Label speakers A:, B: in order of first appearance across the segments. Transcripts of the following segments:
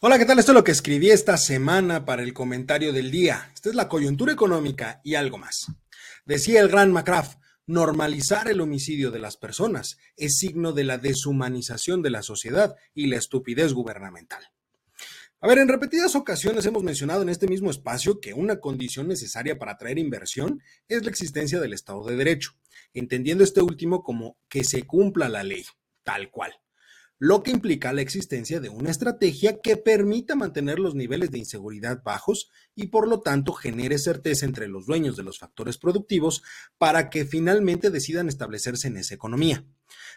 A: Hola, ¿qué tal? Esto es lo que escribí esta semana para el comentario del día. Esta es la coyuntura económica y algo más. Decía el gran McCraft, normalizar el homicidio de las personas es signo de la deshumanización de la sociedad y la estupidez gubernamental. A ver, en repetidas ocasiones hemos mencionado en este mismo espacio que una condición necesaria para atraer inversión es la existencia del Estado de Derecho, entendiendo este último como que se cumpla la ley, tal cual lo que implica la existencia de una estrategia que permita mantener los niveles de inseguridad bajos y por lo tanto genere certeza entre los dueños de los factores productivos para que finalmente decidan establecerse en esa economía.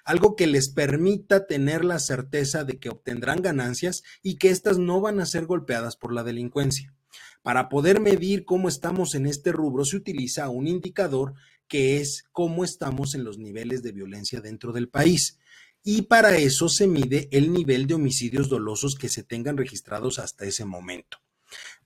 A: Algo que les permita tener la certeza de que obtendrán ganancias y que éstas no van a ser golpeadas por la delincuencia. Para poder medir cómo estamos en este rubro se utiliza un indicador que es cómo estamos en los niveles de violencia dentro del país y para eso se mide el nivel de homicidios dolosos que se tengan registrados hasta ese momento.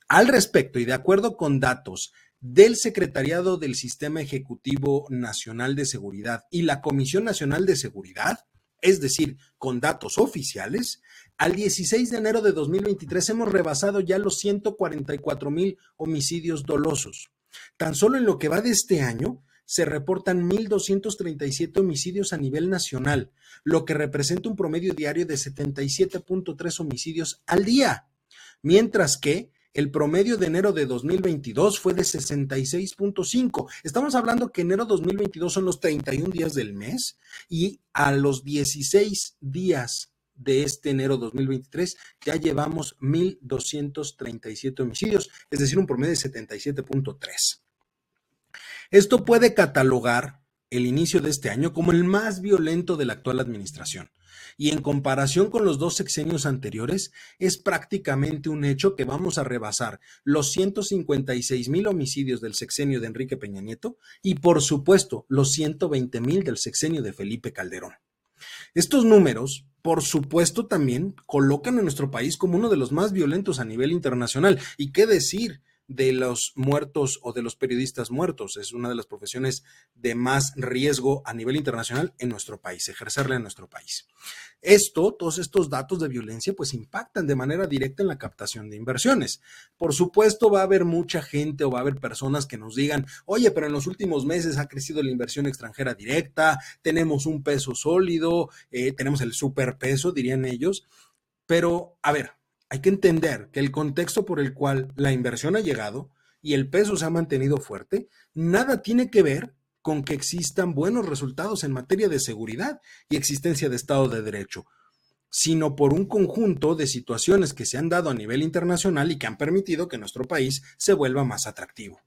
A: Al respecto, y de acuerdo con datos del Secretariado del Sistema Ejecutivo Nacional de Seguridad y la Comisión Nacional de Seguridad, es decir, con datos oficiales, al 16 de enero de 2023 hemos rebasado ya los 144 mil homicidios dolosos. Tan solo en lo que va de este año, se reportan 1.237 homicidios a nivel nacional, lo que representa un promedio diario de 77.3 homicidios al día, mientras que el promedio de enero de 2022 fue de 66.5. Estamos hablando que enero 2022 son los 31 días del mes y a los 16 días de este enero 2023 ya llevamos 1.237 homicidios, es decir, un promedio de 77.3. Esto puede catalogar el inicio de este año como el más violento de la actual administración. Y en comparación con los dos sexenios anteriores, es prácticamente un hecho que vamos a rebasar los 156 mil homicidios del sexenio de Enrique Peña Nieto y, por supuesto, los 120 mil del sexenio de Felipe Calderón. Estos números, por supuesto, también colocan a nuestro país como uno de los más violentos a nivel internacional. ¿Y qué decir? De los muertos o de los periodistas muertos. Es una de las profesiones de más riesgo a nivel internacional en nuestro país, ejercerla en nuestro país. Esto, todos estos datos de violencia, pues impactan de manera directa en la captación de inversiones. Por supuesto, va a haber mucha gente o va a haber personas que nos digan, oye, pero en los últimos meses ha crecido la inversión extranjera directa, tenemos un peso sólido, eh, tenemos el superpeso, dirían ellos. Pero, a ver, hay que entender que el contexto por el cual la inversión ha llegado y el peso se ha mantenido fuerte, nada tiene que ver con que existan buenos resultados en materia de seguridad y existencia de Estado de Derecho, sino por un conjunto de situaciones que se han dado a nivel internacional y que han permitido que nuestro país se vuelva más atractivo.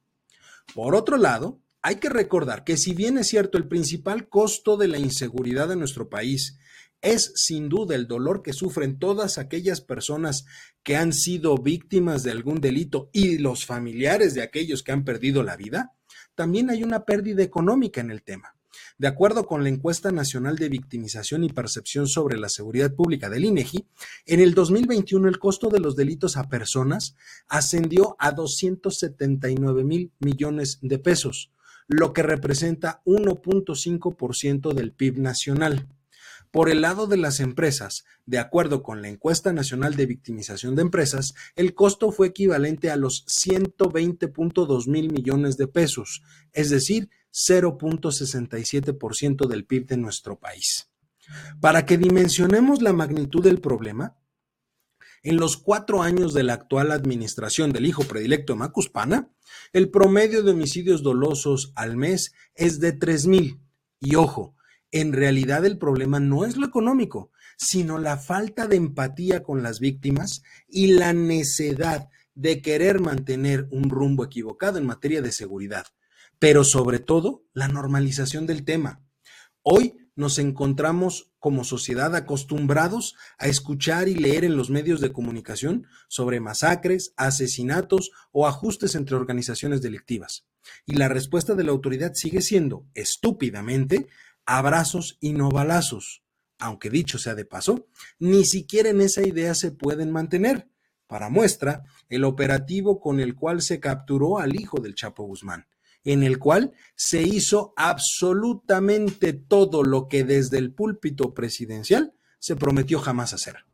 A: Por otro lado, hay que recordar que si bien es cierto el principal costo de la inseguridad en nuestro país es sin duda el dolor que sufren todas aquellas personas que han sido víctimas de algún delito y los familiares de aquellos que han perdido la vida, también hay una pérdida económica en el tema. De acuerdo con la encuesta nacional de victimización y percepción sobre la seguridad pública del INEGI, en el 2021 el costo de los delitos a personas ascendió a 279 mil millones de pesos, lo que representa 1.5% del PIB nacional. Por el lado de las empresas, de acuerdo con la encuesta nacional de victimización de empresas, el costo fue equivalente a los 120.2 mil millones de pesos, es decir, 0.67% del PIB de nuestro país. Para que dimensionemos la magnitud del problema, en los cuatro años de la actual administración del hijo predilecto Macuspana, el promedio de homicidios dolosos al mes es de 3 mil. Y ojo, en realidad el problema no es lo económico, sino la falta de empatía con las víctimas y la necedad de querer mantener un rumbo equivocado en materia de seguridad, pero sobre todo la normalización del tema. Hoy nos encontramos como sociedad acostumbrados a escuchar y leer en los medios de comunicación sobre masacres, asesinatos o ajustes entre organizaciones delictivas. Y la respuesta de la autoridad sigue siendo, estúpidamente, abrazos y no balazos. Aunque dicho sea de paso, ni siquiera en esa idea se pueden mantener. Para muestra, el operativo con el cual se capturó al hijo del Chapo Guzmán, en el cual se hizo absolutamente todo lo que desde el púlpito presidencial se prometió jamás hacer.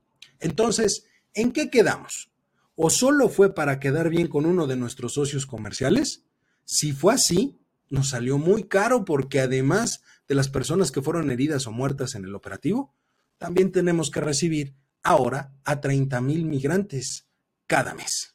A: Entonces, ¿En qué quedamos? ¿O solo fue para quedar bien con uno de nuestros socios comerciales? Si fue así, nos salió muy caro porque además de las personas que fueron heridas o muertas en el operativo, también tenemos que recibir ahora a 30 mil migrantes cada mes.